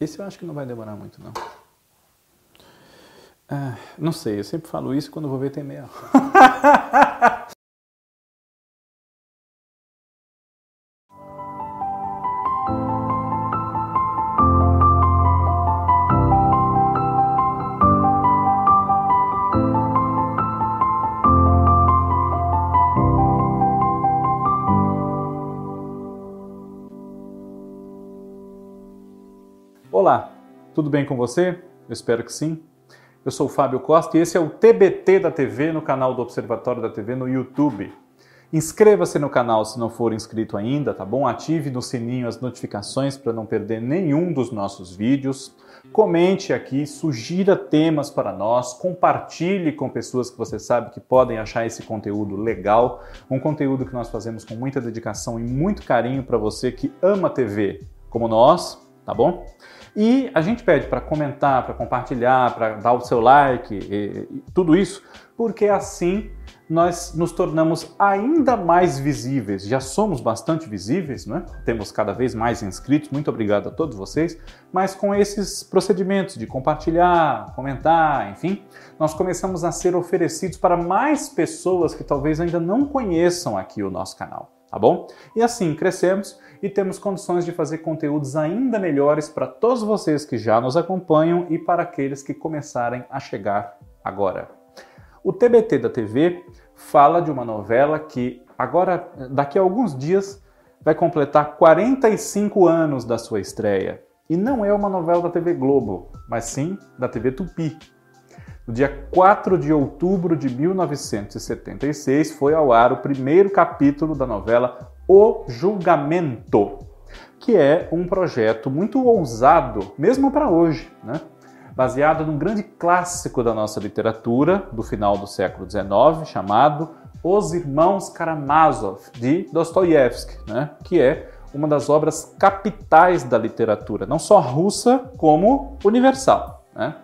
Esse eu acho que não vai demorar muito, não. Ah, não sei, eu sempre falo isso quando vou ver tem meia tudo bem com você? Eu espero que sim. Eu sou o Fábio Costa e esse é o TBT da TV no canal do Observatório da TV no YouTube. Inscreva-se no canal se não for inscrito ainda, tá bom? Ative no sininho as notificações para não perder nenhum dos nossos vídeos. Comente aqui, sugira temas para nós, compartilhe com pessoas que você sabe que podem achar esse conteúdo legal, um conteúdo que nós fazemos com muita dedicação e muito carinho para você que ama TV, como nós, tá bom? E a gente pede para comentar, para compartilhar, para dar o seu like, e, e, tudo isso, porque assim nós nos tornamos ainda mais visíveis. Já somos bastante visíveis, né? temos cada vez mais inscritos, muito obrigado a todos vocês, mas com esses procedimentos de compartilhar, comentar, enfim, nós começamos a ser oferecidos para mais pessoas que talvez ainda não conheçam aqui o nosso canal, tá bom? E assim crescemos e temos condições de fazer conteúdos ainda melhores para todos vocês que já nos acompanham e para aqueles que começarem a chegar agora. O TBT da TV fala de uma novela que agora, daqui a alguns dias, vai completar 45 anos da sua estreia. E não é uma novela da TV Globo, mas sim da TV Tupi. No dia 4 de outubro de 1976 foi ao ar o primeiro capítulo da novela o Julgamento, que é um projeto muito ousado, mesmo para hoje, né? baseado num grande clássico da nossa literatura do final do século XIX, chamado Os Irmãos Karamazov, de Dostoiévski, né? que é uma das obras capitais da literatura, não só russa, como universal. Né?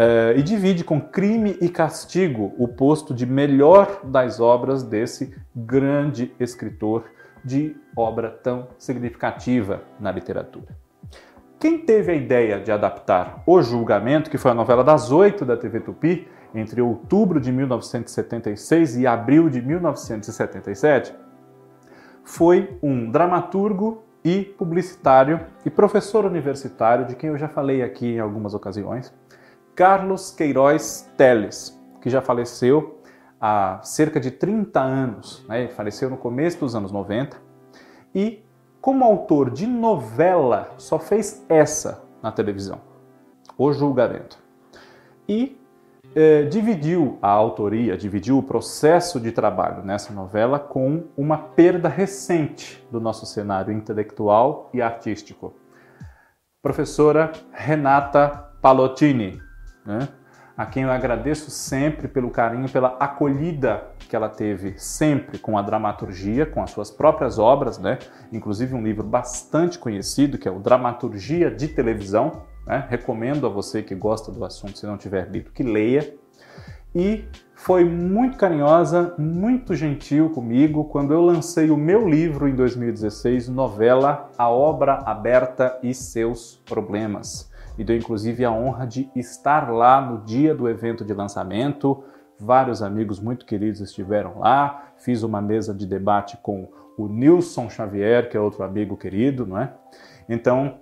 É, e divide com Crime e Castigo o posto de melhor das obras desse grande escritor de obra tão significativa na literatura. Quem teve a ideia de adaptar O Julgamento, que foi a novela das oito da TV Tupi, entre outubro de 1976 e abril de 1977, foi um dramaturgo e publicitário e professor universitário, de quem eu já falei aqui em algumas ocasiões, Carlos Queiroz Teles, que já faleceu há cerca de 30 anos, né? ele faleceu no começo dos anos 90, e como autor de novela só fez essa na televisão, O Julgamento. E eh, dividiu a autoria, dividiu o processo de trabalho nessa novela com uma perda recente do nosso cenário intelectual e artístico. Professora Renata Palottini, né? a quem eu agradeço sempre pelo carinho, pela acolhida que ela teve sempre com a dramaturgia, com as suas próprias obras, né? Inclusive um livro bastante conhecido que é o Dramaturgia de Televisão. Né? Recomendo a você que gosta do assunto, se não tiver lido, que leia. E foi muito carinhosa, muito gentil comigo quando eu lancei o meu livro em 2016, novela A Obra Aberta e Seus Problemas me deu inclusive a honra de estar lá no dia do evento de lançamento. Vários amigos muito queridos estiveram lá. Fiz uma mesa de debate com o Nilson Xavier, que é outro amigo querido, não é? Então,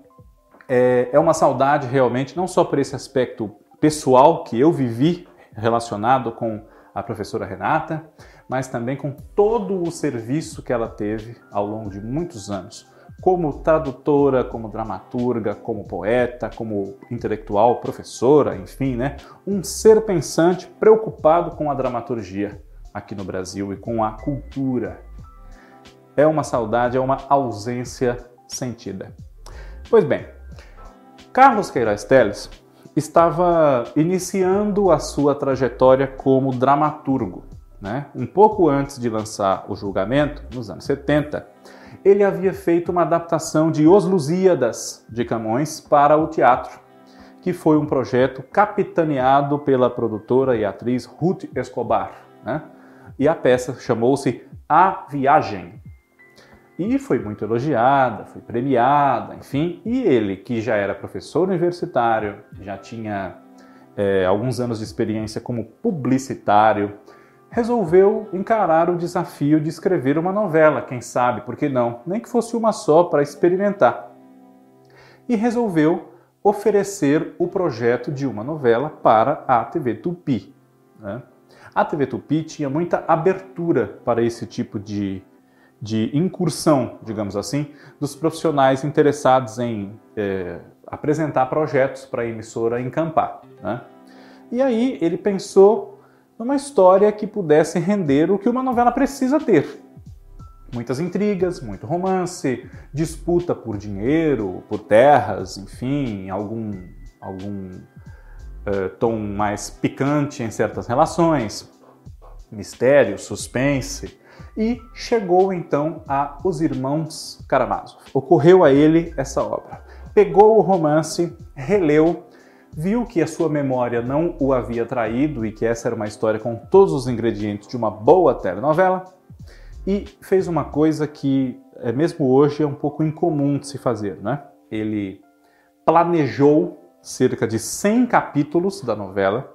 é, é uma saudade realmente, não só por esse aspecto pessoal que eu vivi relacionado com a professora Renata, mas também com todo o serviço que ela teve ao longo de muitos anos como tradutora, como dramaturga, como poeta, como intelectual, professora, enfim, né? Um ser pensante preocupado com a dramaturgia aqui no Brasil e com a cultura. É uma saudade, é uma ausência sentida. Pois bem, Carlos Queiroz Teles estava iniciando a sua trajetória como dramaturgo. Né? Um pouco antes de lançar o julgamento, nos anos 70, ele havia feito uma adaptação de Os Lusíadas de Camões para o teatro, que foi um projeto capitaneado pela produtora e atriz Ruth Escobar. Né? E a peça chamou-se A Viagem. e foi muito elogiada, foi premiada, enfim. E ele, que já era professor universitário, já tinha é, alguns anos de experiência como publicitário, resolveu encarar o desafio de escrever uma novela, quem sabe, por que não? Nem que fosse uma só para experimentar. E resolveu oferecer o projeto de uma novela para a TV Tupi. Né? A TV Tupi tinha muita abertura para esse tipo de de incursão, digamos assim, dos profissionais interessados em é, apresentar projetos para a emissora encampar. Né? E aí ele pensou numa história que pudesse render o que uma novela precisa ter. Muitas intrigas, muito romance, disputa por dinheiro, por terras, enfim, algum, algum uh, tom mais picante em certas relações, mistério, suspense, e chegou então a Os Irmãos Karamazov. Ocorreu a ele essa obra. Pegou o romance, releu, viu que a sua memória não o havia traído e que essa era uma história com todos os ingredientes de uma boa telenovela e fez uma coisa que é, mesmo hoje é um pouco incomum de se fazer, né? Ele planejou cerca de 100 capítulos da novela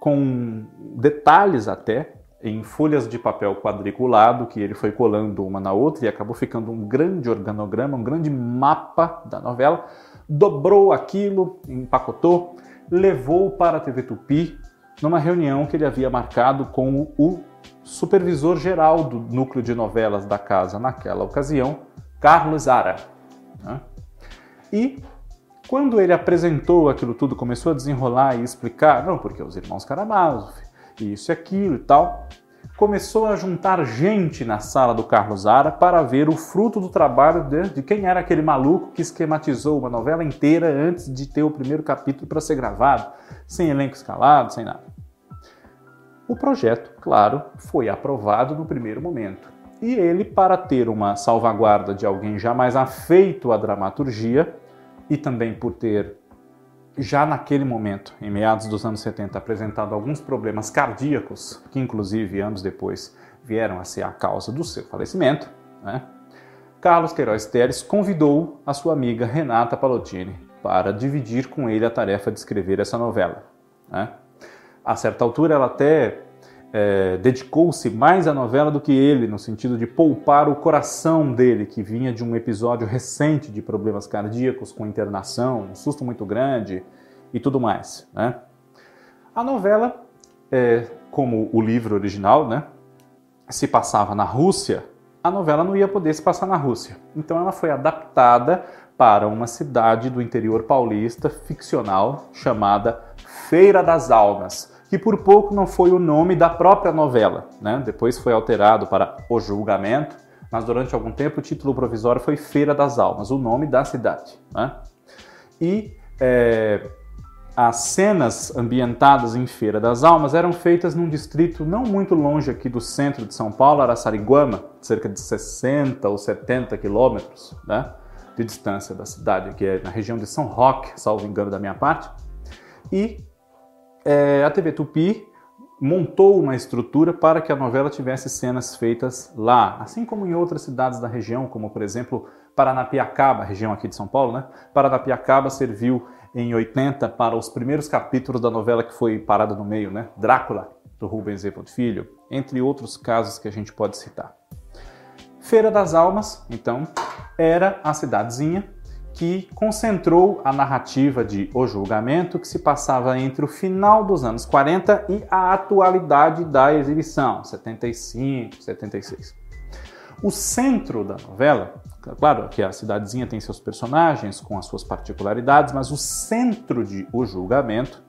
com detalhes até em folhas de papel quadriculado que ele foi colando uma na outra e acabou ficando um grande organograma, um grande mapa da novela. Dobrou aquilo, empacotou, levou para a TV Tupi numa reunião que ele havia marcado com o supervisor geral do núcleo de novelas da casa naquela ocasião, Carlos Ara. Né? E quando ele apresentou aquilo tudo, começou a desenrolar e explicar, não, porque os irmãos Karamazov, isso e aquilo e tal. Começou a juntar gente na sala do Carlos Ara para ver o fruto do trabalho de, de quem era aquele maluco que esquematizou uma novela inteira antes de ter o primeiro capítulo para ser gravado, sem elenco escalado, sem nada. O projeto, claro, foi aprovado no primeiro momento. E ele, para ter uma salvaguarda de alguém já mais afeito à dramaturgia e também por ter já naquele momento, em meados dos anos 70, apresentado alguns problemas cardíacos, que inclusive anos depois vieram a ser a causa do seu falecimento, né? Carlos Queiroz Teres convidou a sua amiga Renata Palottini para dividir com ele a tarefa de escrever essa novela. Né? A certa altura, ela até é, dedicou-se mais à novela do que ele, no sentido de poupar o coração dele, que vinha de um episódio recente de problemas cardíacos com internação, um susto muito grande e tudo mais. Né? A novela, é, como o livro original, né, se passava na Rússia, a novela não ia poder se passar na Rússia. Então ela foi adaptada para uma cidade do interior paulista ficcional chamada Feira das Almas que por pouco não foi o nome da própria novela. Né? Depois foi alterado para O Julgamento, mas durante algum tempo o título provisório foi Feira das Almas, o nome da cidade. Né? E é, as cenas ambientadas em Feira das Almas eram feitas num distrito não muito longe aqui do centro de São Paulo, Araçariguama, cerca de 60 ou 70 quilômetros né, de distância da cidade, que é na região de São Roque, salvo engano da minha parte. E é, a TV Tupi montou uma estrutura para que a novela tivesse cenas feitas lá, assim como em outras cidades da região, como por exemplo Paranapiacaba, região aqui de São Paulo, né? Paranapiacaba serviu em 80 para os primeiros capítulos da novela que foi parada no meio, né? Drácula, do Rubens Evold Filho, entre outros casos que a gente pode citar. Feira das Almas, então, era a cidadezinha que concentrou a narrativa de O Julgamento, que se passava entre o final dos anos 40 e a atualidade da exibição, 75, 76. O centro da novela, claro que a cidadezinha tem seus personagens com as suas particularidades, mas o centro de O Julgamento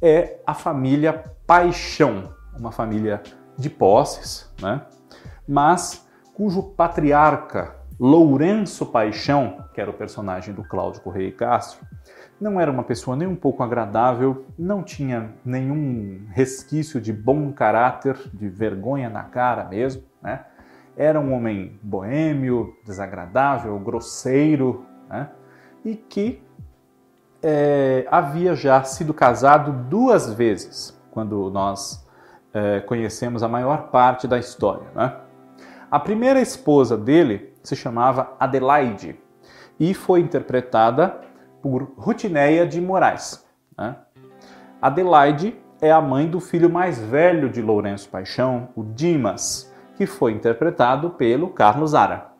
é a família Paixão, uma família de posses, né? mas cujo patriarca Lourenço Paixão, que era o personagem do Cláudio Correia Castro, não era uma pessoa nem um pouco agradável, não tinha nenhum resquício de bom caráter, de vergonha na cara mesmo, né? Era um homem boêmio, desagradável, grosseiro, né? E que é, havia já sido casado duas vezes, quando nós é, conhecemos a maior parte da história, né? A primeira esposa dele se chamava Adelaide e foi interpretada por Rutineia de Moraes. Né? Adelaide é a mãe do filho mais velho de Lourenço Paixão, o Dimas, que foi interpretado pelo Carlos Zara.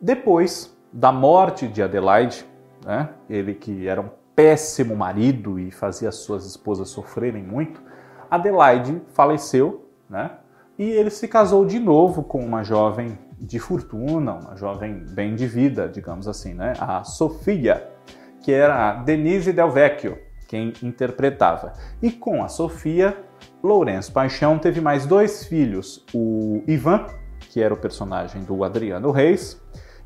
Depois da morte de Adelaide, né, ele que era um péssimo marido e fazia suas esposas sofrerem muito, Adelaide faleceu, né, e ele se casou de novo com uma jovem de fortuna, uma jovem bem de vida, digamos assim, né, a Sofia, que era a Denise Del Vecchio, quem interpretava. E com a Sofia, Lourenço Paixão teve mais dois filhos, o Ivan, que era o personagem do Adriano Reis,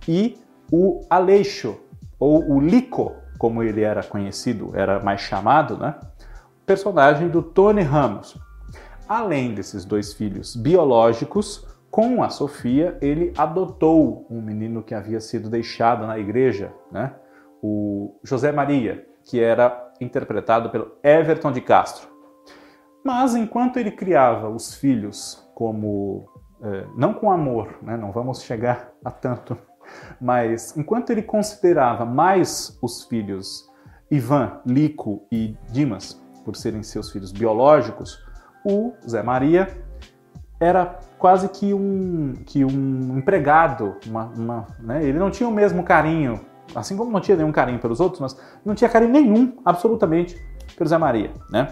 e o Aleixo, ou o Lico, como ele era conhecido, era mais chamado, né? Personagem do Tony Ramos. Além desses dois filhos biológicos, com a Sofia, ele adotou um menino que havia sido deixado na igreja, né? o José Maria, que era interpretado pelo Everton de Castro. Mas enquanto ele criava os filhos como eh, não com amor, né? não vamos chegar a tanto mas enquanto ele considerava mais os filhos Ivan, Lico e Dimas, por serem seus filhos biológicos, o Zé Maria era quase que um, que um empregado, uma, uma, né? ele não tinha o mesmo carinho, assim como não tinha nenhum carinho pelos outros, mas não tinha carinho nenhum, absolutamente, pelo Zé Maria. Né?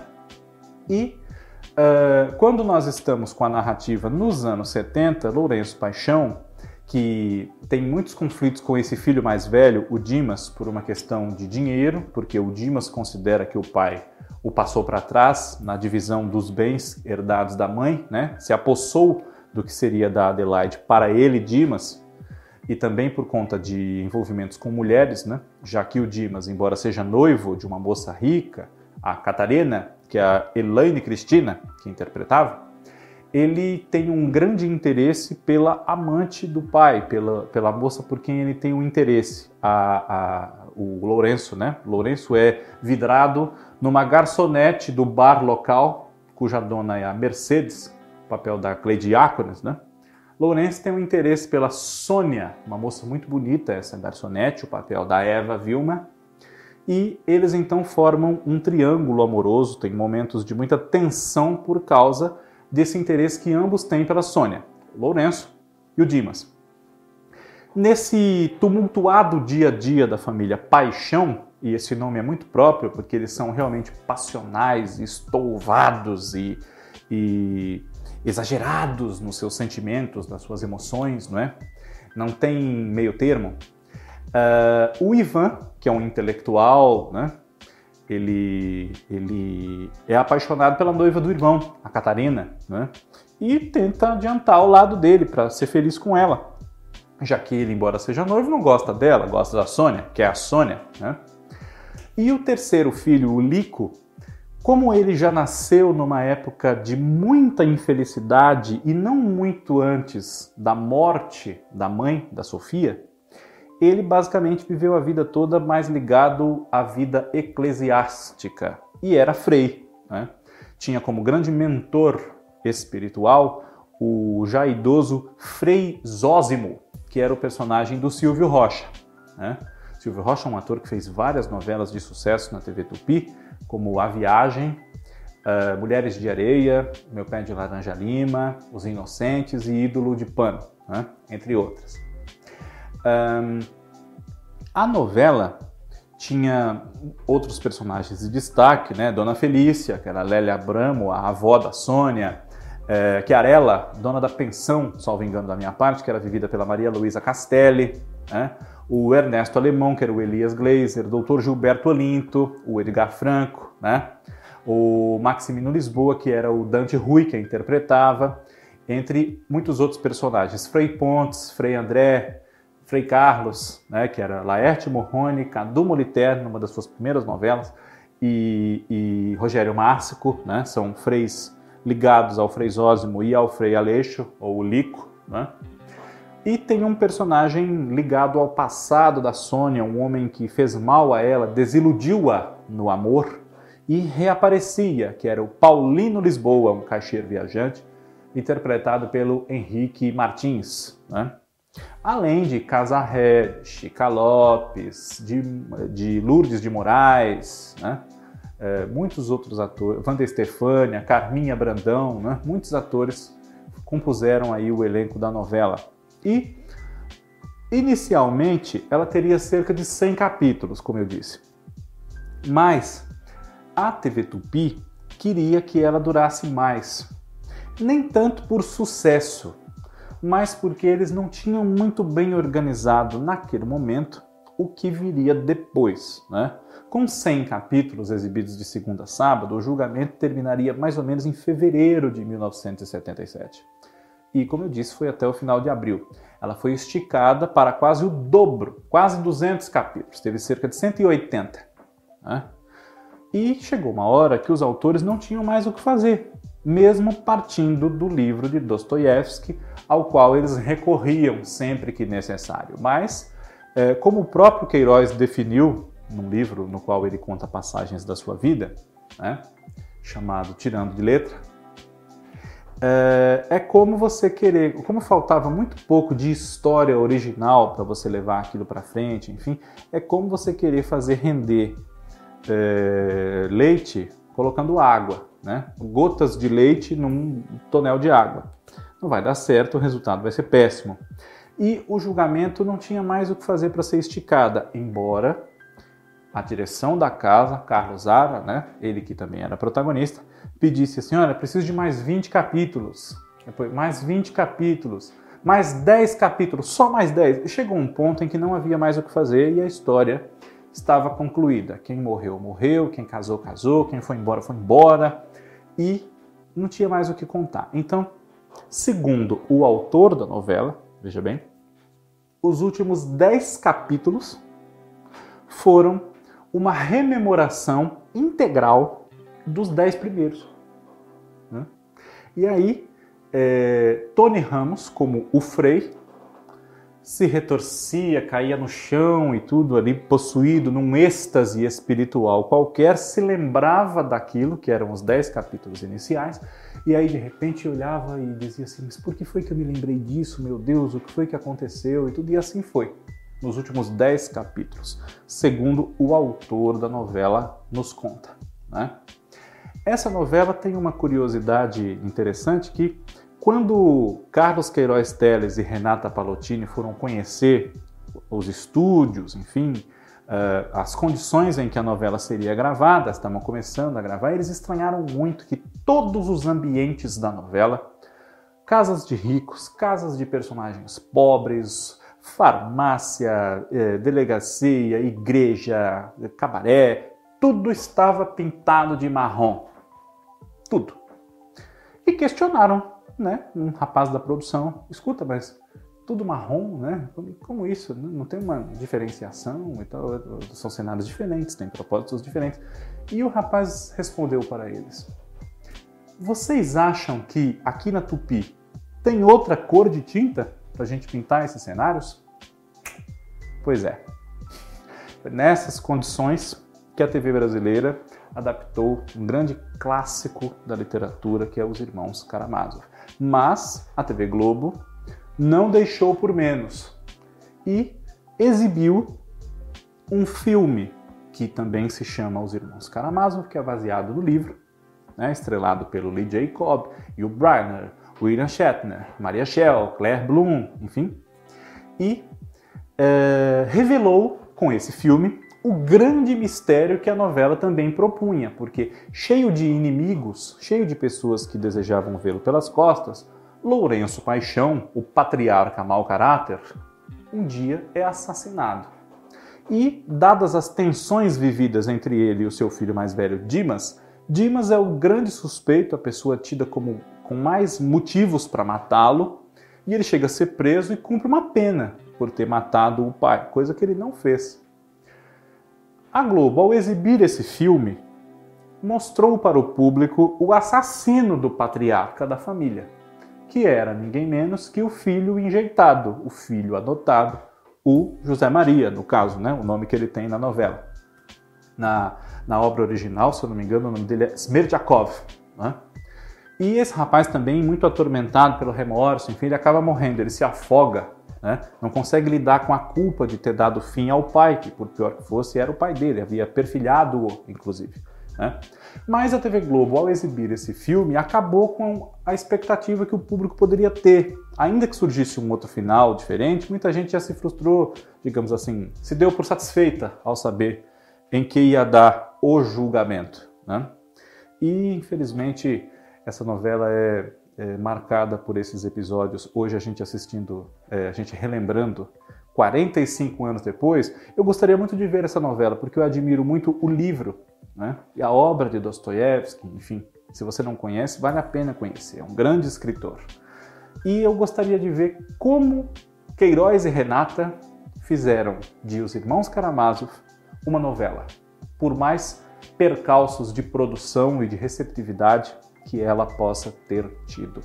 E uh, quando nós estamos com a narrativa nos anos 70, Lourenço Paixão que tem muitos conflitos com esse filho mais velho, o Dimas, por uma questão de dinheiro, porque o Dimas considera que o pai o passou para trás na divisão dos bens herdados da mãe, né? Se apossou do que seria da Adelaide para ele, Dimas, e também por conta de envolvimentos com mulheres, né? Já que o Dimas, embora seja noivo de uma moça rica, a Catarina, que é a Elaine Cristina que interpretava, ele tem um grande interesse pela amante do pai, pela, pela moça por quem ele tem um interesse, a, a, o Lourenço, né? Lourenço é vidrado numa garçonete do bar local, cuja dona é a Mercedes, papel da Cleidiácones, né? Lourenço tem um interesse pela Sônia, uma moça muito bonita, essa garçonete, o papel da Eva Vilma, e eles então formam um triângulo amoroso, tem momentos de muita tensão por causa desse interesse que ambos têm pela Sônia, Lourenço e o Dimas. Nesse tumultuado dia a dia da família Paixão, e esse nome é muito próprio porque eles são realmente passionais, estouvados e, e exagerados nos seus sentimentos, nas suas emoções, não é? Não tem meio termo. Uh, o Ivan, que é um intelectual, né? ele, ele é apaixonado pela noiva do irmão, a Catarina, né? e tenta adiantar o lado dele para ser feliz com ela. Já que ele, embora seja noivo, não gosta dela, gosta da Sônia, que é a Sônia. Né? E o terceiro filho, o Lico, como ele já nasceu numa época de muita infelicidade e não muito antes da morte da mãe, da Sofia, ele basicamente viveu a vida toda mais ligado à vida eclesiástica e era frei. Né? Tinha como grande mentor espiritual o já idoso Frei Zósimo, que era o personagem do Silvio Rocha. Né? Silvio Rocha é um ator que fez várias novelas de sucesso na TV Tupi, como A Viagem, uh, Mulheres de Areia, Meu Pé de Laranja Lima, Os Inocentes e Ídolo de Pano, né? entre outras. Um, a novela tinha outros personagens de destaque, né? Dona Felícia, que era Lélia Abramo, a avó da Sônia, é, Chiarella, dona da pensão, salvo engano da minha parte, que era vivida pela Maria Luísa Castelli, né? o Ernesto Alemão, que era o Elias Glazer, o Dr. Gilberto Olinto, o Edgar Franco, né? o Maximino Lisboa, que era o Dante Rui, que a interpretava, entre muitos outros personagens, Frei Pontes, Frei André, Frei Carlos, né, que era Laerte Morrone, Cadu Moliterno, numa das suas primeiras novelas, e, e Rogério Márcico, né, são freis ligados ao Frei Zósimo e ao Frei Aleixo, ou Lico, né? E tem um personagem ligado ao passado da Sônia, um homem que fez mal a ela, desiludiu-a no amor e reaparecia, que era o Paulino Lisboa, um caixeiro viajante, interpretado pelo Henrique Martins. Né? Além de Casarré, Chica Lopes, de, de Lourdes de Moraes, né? É, muitos outros atores, Wanda Estefânia, Carminha Brandão, né? muitos atores compuseram aí o elenco da novela. E inicialmente ela teria cerca de 100 capítulos, como eu disse. Mas a TV Tupi queria que ela durasse mais. Nem tanto por sucesso, mas porque eles não tinham muito bem organizado naquele momento o que viria depois. Né? Com 100 capítulos exibidos de segunda a sábado, o julgamento terminaria mais ou menos em fevereiro de 1977. E, como eu disse, foi até o final de abril. Ela foi esticada para quase o dobro, quase 200 capítulos, teve cerca de 180. Né? E chegou uma hora que os autores não tinham mais o que fazer, mesmo partindo do livro de Dostoiévski, ao qual eles recorriam sempre que necessário. Mas, é, como o próprio Queiroz definiu num livro no qual ele conta passagens da sua vida, né, chamado Tirando de Letra, é, é, como você querer, como faltava muito pouco de história original para você levar aquilo para frente, enfim, é como você querer fazer render é, leite colocando água, né? Gotas de leite num tonel de água. Não vai dar certo, o resultado vai ser péssimo. E o julgamento não tinha mais o que fazer para ser esticada, embora a direção da casa, Carlos Ara, né, ele que também era protagonista, pedisse assim: olha, preciso de mais 20 capítulos. Depois, mais 20 capítulos, mais 10 capítulos, só mais 10. E chegou um ponto em que não havia mais o que fazer e a história estava concluída. Quem morreu, morreu, quem casou, casou, quem foi embora, foi embora e não tinha mais o que contar. Então, segundo o autor da novela, veja bem, os últimos dez capítulos foram uma rememoração integral dos dez primeiros. Né? E aí, é, Tony Ramos, como o Frei, se retorcia, caía no chão e tudo ali, possuído num êxtase espiritual qualquer, se lembrava daquilo, que eram os dez capítulos iniciais, e aí de repente olhava e dizia assim: Mas por que foi que eu me lembrei disso, meu Deus? O que foi que aconteceu? E tudo, e assim foi, nos últimos dez capítulos, segundo o autor da novela nos conta. Né? Essa novela tem uma curiosidade interessante que quando Carlos Queiroz Teles e Renata Palottini foram conhecer os estúdios, enfim, uh, as condições em que a novela seria gravada, estavam começando a gravar, eles estranharam muito que todos os ambientes da novela, casas de ricos, casas de personagens pobres, farmácia, eh, delegacia, igreja, cabaré, tudo estava pintado de marrom. Tudo. E questionaram né, um rapaz da produção, escuta, mas tudo marrom, né? Como, como isso? Não tem uma diferenciação e tal? São cenários diferentes, têm propósitos diferentes. E o rapaz respondeu para eles: Vocês acham que aqui na Tupi tem outra cor de tinta para a gente pintar esses cenários? Pois é. Nessas condições que a TV brasileira adaptou um grande clássico da literatura que é Os Irmãos Karamazov. Mas a TV Globo não deixou por menos e exibiu um filme que também se chama Os Irmãos Karamazov, que é baseado no livro, né, estrelado pelo Lee Jacob, Hugh Brynner, William Shatner, Maria Schell, Claire Bloom, enfim, e é, revelou com esse filme o grande mistério que a novela também propunha, porque cheio de inimigos, cheio de pessoas que desejavam vê-lo pelas costas, Lourenço Paixão, o patriarca mau caráter, um dia é assassinado. E, dadas as tensões vividas entre ele e o seu filho mais velho, Dimas, Dimas é o grande suspeito, a pessoa tida como com mais motivos para matá-lo, e ele chega a ser preso e cumpre uma pena por ter matado o pai, coisa que ele não fez. A Globo, ao exibir esse filme, mostrou para o público o assassino do patriarca da família, que era ninguém menos que o filho enjeitado, o filho adotado, o José Maria, no caso, né, o nome que ele tem na novela. Na, na obra original, se eu não me engano, o nome dele é Smerdyakov. Né? E esse rapaz também, muito atormentado pelo remorso, enfim, ele acaba morrendo, ele se afoga Né? Não consegue lidar com a culpa de ter dado fim ao pai, que por pior que fosse, era o pai dele, havia perfilhado-o, inclusive. Né? Mas a TV Globo, ao exibir esse filme, acabou com a expectativa que o público poderia ter. Ainda que surgisse um outro final diferente, muita gente já se frustrou, digamos assim, se deu por satisfeita ao saber em que ia dar o julgamento. Né? E, infelizmente, essa novela é, é, marcada por esses episódios. Hoje a gente assistindo, é, a gente relembrando 45 anos depois, eu gostaria muito de ver essa novela, porque eu admiro muito o livro né? e a obra de Dostoiévski, enfim. Se você não conhece, vale a pena conhecer. É um grande escritor. E eu gostaria de ver como Queiroz e Renata fizeram de Os Irmãos Karamazov uma novela. Por mais percalços de produção e de receptividade que ela possa ter tido.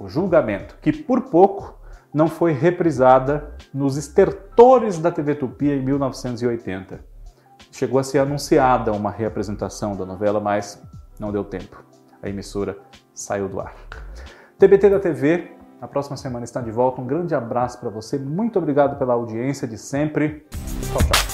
O julgamento, que por pouco não foi reprisada nos estertores da TV Tupi em 1980. Chegou a ser anunciada uma reapresentação da novela, mas não deu tempo. A emissora saiu do ar. TBT da TV, na próxima semana está de volta. Um grande abraço para você. Muito obrigado pela audiência de sempre. Tchau, tchau.